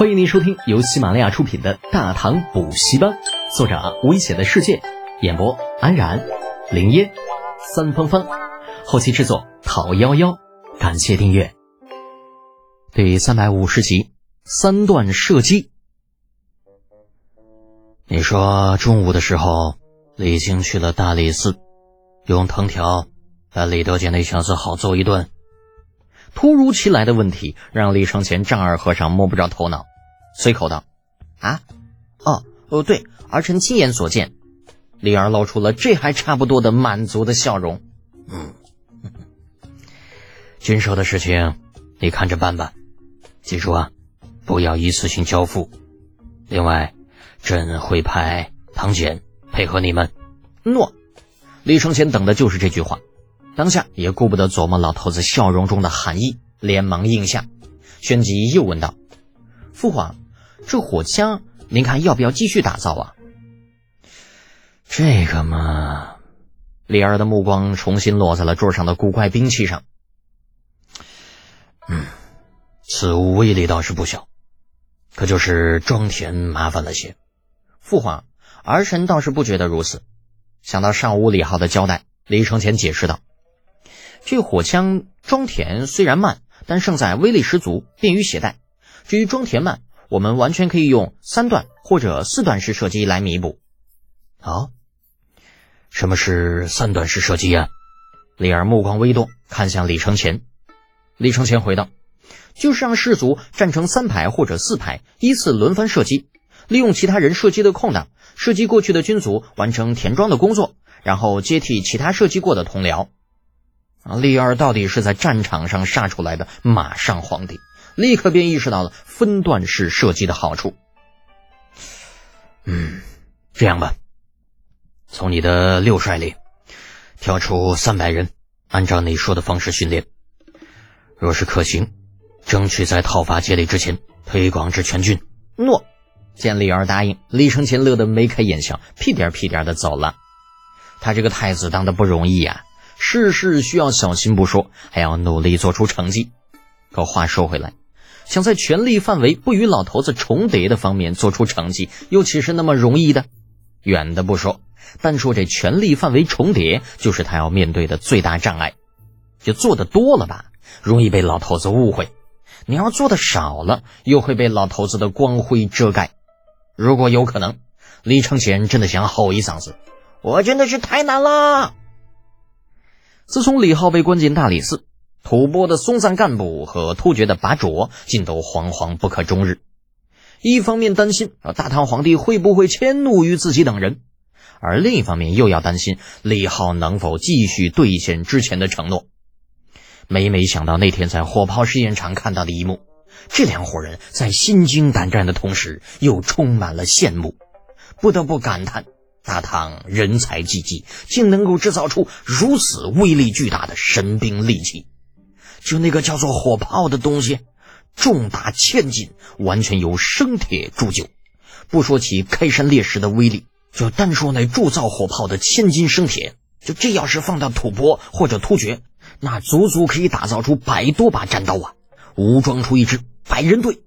欢迎您收听由喜马拉雅出品的《大唐补习班》，作者危险的世界，演播安然、林烟、三芳芳，后期制作讨幺幺，感谢订阅。第三百五十集，三段射击。你说中午的时候，李靖去了大理寺，用藤条把李德杰那小子好揍一顿。突如其来的问题让李承前丈二和尚摸不着头脑，随口道：“啊，哦哦，对，儿臣亲眼所见。”李儿露出了这还差不多的满足的笑容。嗯，军售的事情你看着办吧，记住啊，不要一次性交付。另外，朕会派唐简配合你们。诺。李承前等的就是这句话。当下也顾不得琢磨老头子笑容中的含义，连忙应下。旋即又问道：“父皇，这火枪您看要不要继续打造啊？”这个嘛，李儿的目光重新落在了桌上的古怪兵器上。嗯，此物威力倒是不小，可就是装填麻烦了些。父皇，儿臣倒是不觉得如此。想到上午李浩的交代，李承前解释道。这火枪装填虽然慢，但胜在威力十足，便于携带。至于装填慢，我们完全可以用三段或者四段式射击来弥补。好，什么是三段式射击啊？李儿目光微动，看向李承前。李承前回道：“就是让士卒站成三排或者四排，依次轮番射击，利用其他人射击的空档，射击过去的军卒完成填装的工作，然后接替其他射击过的同僚。”啊，李二到底是在战场上杀出来的马上皇帝，立刻便意识到了分段式射击的好处。嗯，这样吧，从你的六帅里挑出三百人，按照你说的方式训练。若是可行，争取在讨伐接力之前推广至全军。诺。见李二答应，李承前乐得眉开眼笑，屁颠屁颠的走了。他这个太子当的不容易呀。事事需要小心不说，还要努力做出成绩。可话说回来，想在权力范围不与老头子重叠的方面做出成绩，又岂是那么容易的？远的不说，单说这权力范围重叠，就是他要面对的最大障碍。就做的多了吧，容易被老头子误会；你要做的少了，又会被老头子的光辉遮盖。如果有可能，李承前真的想吼一嗓子：“我真的是太难了！”自从李浩被关进大理寺，吐蕃的松赞干部和突厥的拔卓竟都惶惶不可终日。一方面担心啊大唐皇帝会不会迁怒于自己等人，而另一方面又要担心李浩能否继续兑现之前的承诺。每每想到那天在火炮试验场看到的一幕，这两伙人在心惊胆战的同时，又充满了羡慕，不得不感叹。大唐人才济济，竟能够制造出如此威力巨大的神兵利器。就那个叫做火炮的东西，重达千斤，完全由生铁铸就。不说其开山裂石的威力，就单说那铸造火炮的千斤生铁，就这要是放到吐蕃或者突厥，那足足可以打造出百多把战刀啊，武装出一支百人队。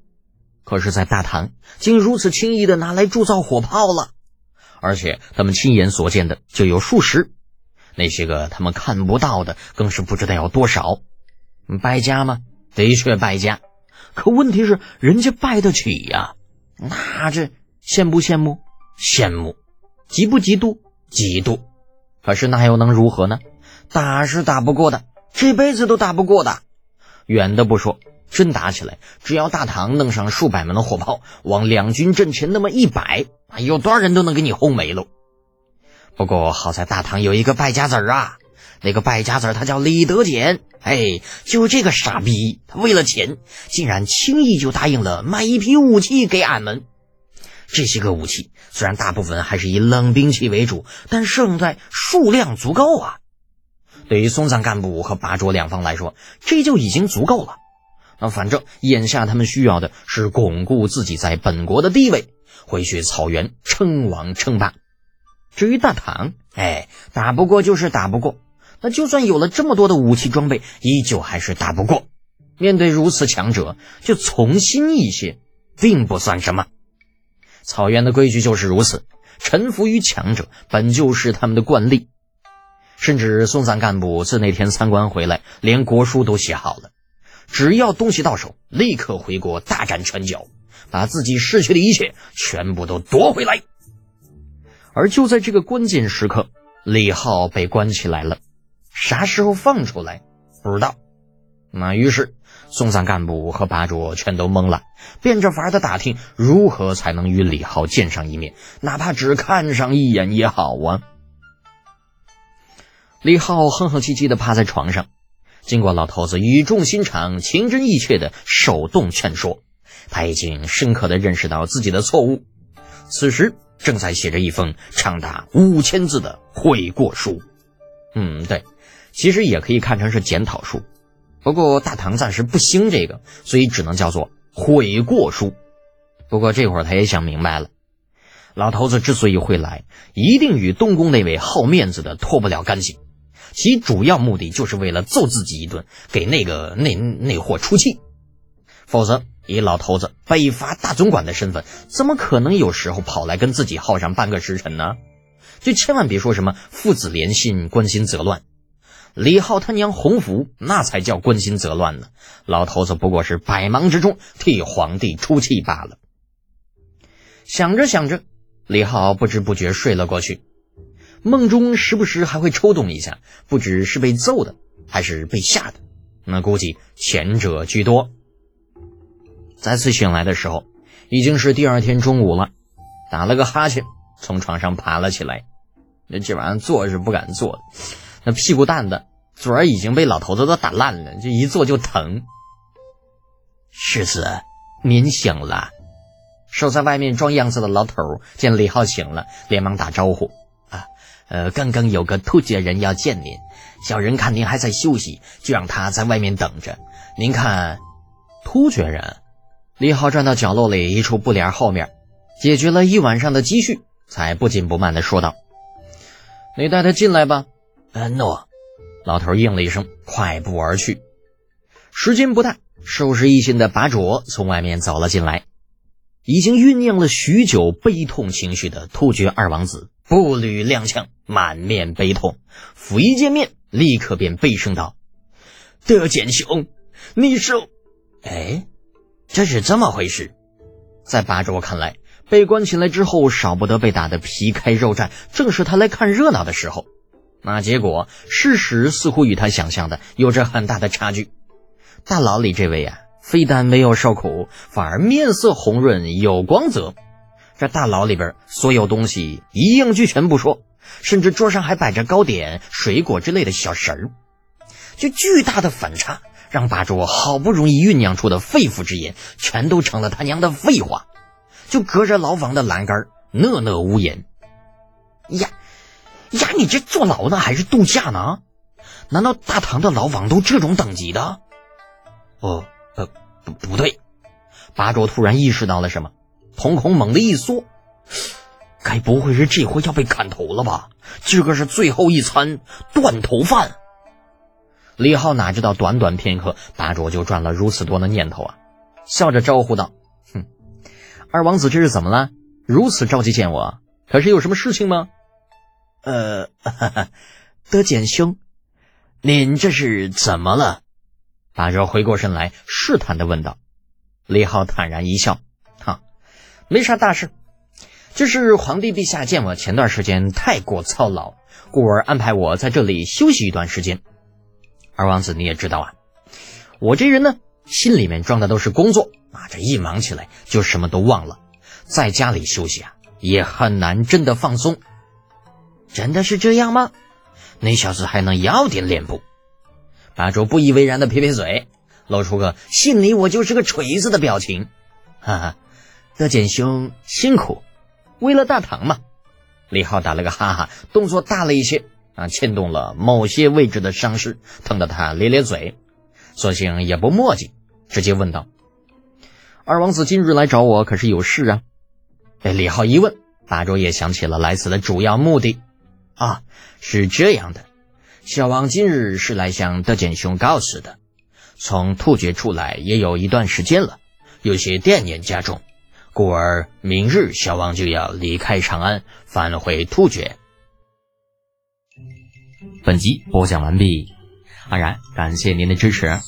可是，在大唐，竟如此轻易的拿来铸造火炮了。而且他们亲眼所见的就有数十，那些个他们看不到的更是不知道有多少。败家吗？的确败家。可问题是，人家败得起呀。那这羡不羡慕？羡慕。嫉不嫉妒？嫉妒。可是那又能如何呢？打是打不过的，这辈子都打不过的。远的不说。真打起来，只要大唐弄上数百门的火炮，往两军阵前那么一摆，有多少人都能给你轰没喽。不过好在大唐有一个败家子儿啊，那个败家子儿他叫李德俭，哎，就这个傻逼，他为了钱，竟然轻易就答应了卖一批武器给俺们。这些个武器虽然大部分还是以冷兵器为主，但胜在数量足够啊。对于松赞干部和拔卓两方来说，这就已经足够了。那反正眼下他们需要的是巩固自己在本国的地位，回去草原称王称霸。至于大唐，哎，打不过就是打不过。那就算有了这么多的武器装备，依旧还是打不过。面对如此强者，就从心一些，并不算什么。草原的规矩就是如此，臣服于强者本就是他们的惯例。甚至松散干部自那天参观回来，连国书都写好了，只要东西到手，立刻回国大展拳脚，把自己失去的一切全部都夺回来。而就在这个关键时刻，李浩被关起来了，啥时候放出来不知道。那于是松散干部和八卓全都懵了，变着法的打听如何才能与李浩见上一面，哪怕只看上一眼也好啊。李浩哼哼唧唧的趴在床上，经过老头子语重心长、情真意切的手动劝说，他已经深刻的认识到自己的错误。此时正在写着一封长达五千字的悔过书。嗯，对，其实也可以看成是检讨书，不过大唐暂时不兴这个，所以只能叫做悔过书。不过这会儿他也想明白了，老头子之所以会来，一定与东宫那位好面子的脱不了干系。其主要目的就是为了揍自己一顿，给那个那那货出气。否则，以老头子北伐大总管的身份，怎么可能有时候跑来跟自己耗上半个时辰呢？就千万别说什么父子连心，关心则乱。李浩他娘洪福，那才叫关心则乱呢。老头子不过是百忙之中替皇帝出气罢了。想着想着，李浩不知不觉睡了过去。梦中时不时还会抽动一下，不知是被揍的还是被吓的，那估计前者居多。再次醒来的时候，已经是第二天中午了，打了个哈欠，从床上爬了起来。那这晚上坐是不敢坐，那屁股蛋子嘴儿已经被老头子都打烂了，这一坐就疼。世子，您醒了。守在外面装样子的老头见李浩醒了，连忙打招呼。啊呃，刚刚有个突厥人要见您，小人看您还在休息，就让他在外面等着。您看，突厥人，李浩转到角落里一处布帘后面，解决了一晚上的积蓄，才不紧不慢的说道：“你带他进来吧。”“嗯，诺。”老头应了一声，快步而去。时间不大，收拾一心的拔卓从外面走了进来，已经酝酿了许久悲痛情绪的突厥二王子。步履踉跄，满面悲痛，甫一见面，立刻便悲声道：“德简兄，你是……哎，这是怎么回事？”在八卓看来，被关起来之后，少不得被打得皮开肉绽，正是他来看热闹的时候。那结果，事实似乎与他想象的有着很大的差距。大牢里这位啊，非但没有受苦，反而面色红润，有光泽。这大牢里边所有东西一应俱全不说，甚至桌上还摆着糕点、水果之类的小食儿，就巨大的反差，让八桌好不容易酝酿出的肺腑之言，全都成了他娘的废话。就隔着牢房的栏杆，讷讷无言。呀呀，你这坐牢呢还是度假呢？难道大唐的牢房都这种等级的？哦，呃，不不对，八卓突然意识到了什么。瞳孔猛地一缩，该不会是这回要被砍头了吧？这个是最后一餐断头饭。李浩哪知道，短短片刻，八卓就转了如此多的念头啊！笑着招呼道：“哼，二王子这是怎么了？如此着急见我，可是有什么事情吗？”呃，哈哈德简兄，您这是怎么了？八卓回过身来，试探的问道。李浩坦然一笑。哈没啥大事，就是皇帝陛下见我前段时间太过操劳，故而安排我在这里休息一段时间。二王子你也知道啊，我这人呢，心里面装的都是工作啊，这一忙起来就什么都忘了，在家里休息啊，也很难真的放松。真的是这样吗？那小子还能要点脸不？八周不以为然的撇撇嘴，露出个信你我就是个锤子的表情，哈哈。德简兄辛苦，为了大唐嘛。李浩打了个哈哈，动作大了一些啊，牵动了某些位置的伤势，疼得他咧咧嘴，索性也不墨迹，直接问道：“二王子今日来找我，可是有事啊？”被李浩一问，八周也想起了来此的主要目的啊，是这样的，小王今日是来向德简兄告辞的，从突厥出来也有一段时间了，有些惦念家中，故而明日小王就要离开长安，返回突厥。本集播讲完毕，安然感谢您的支持。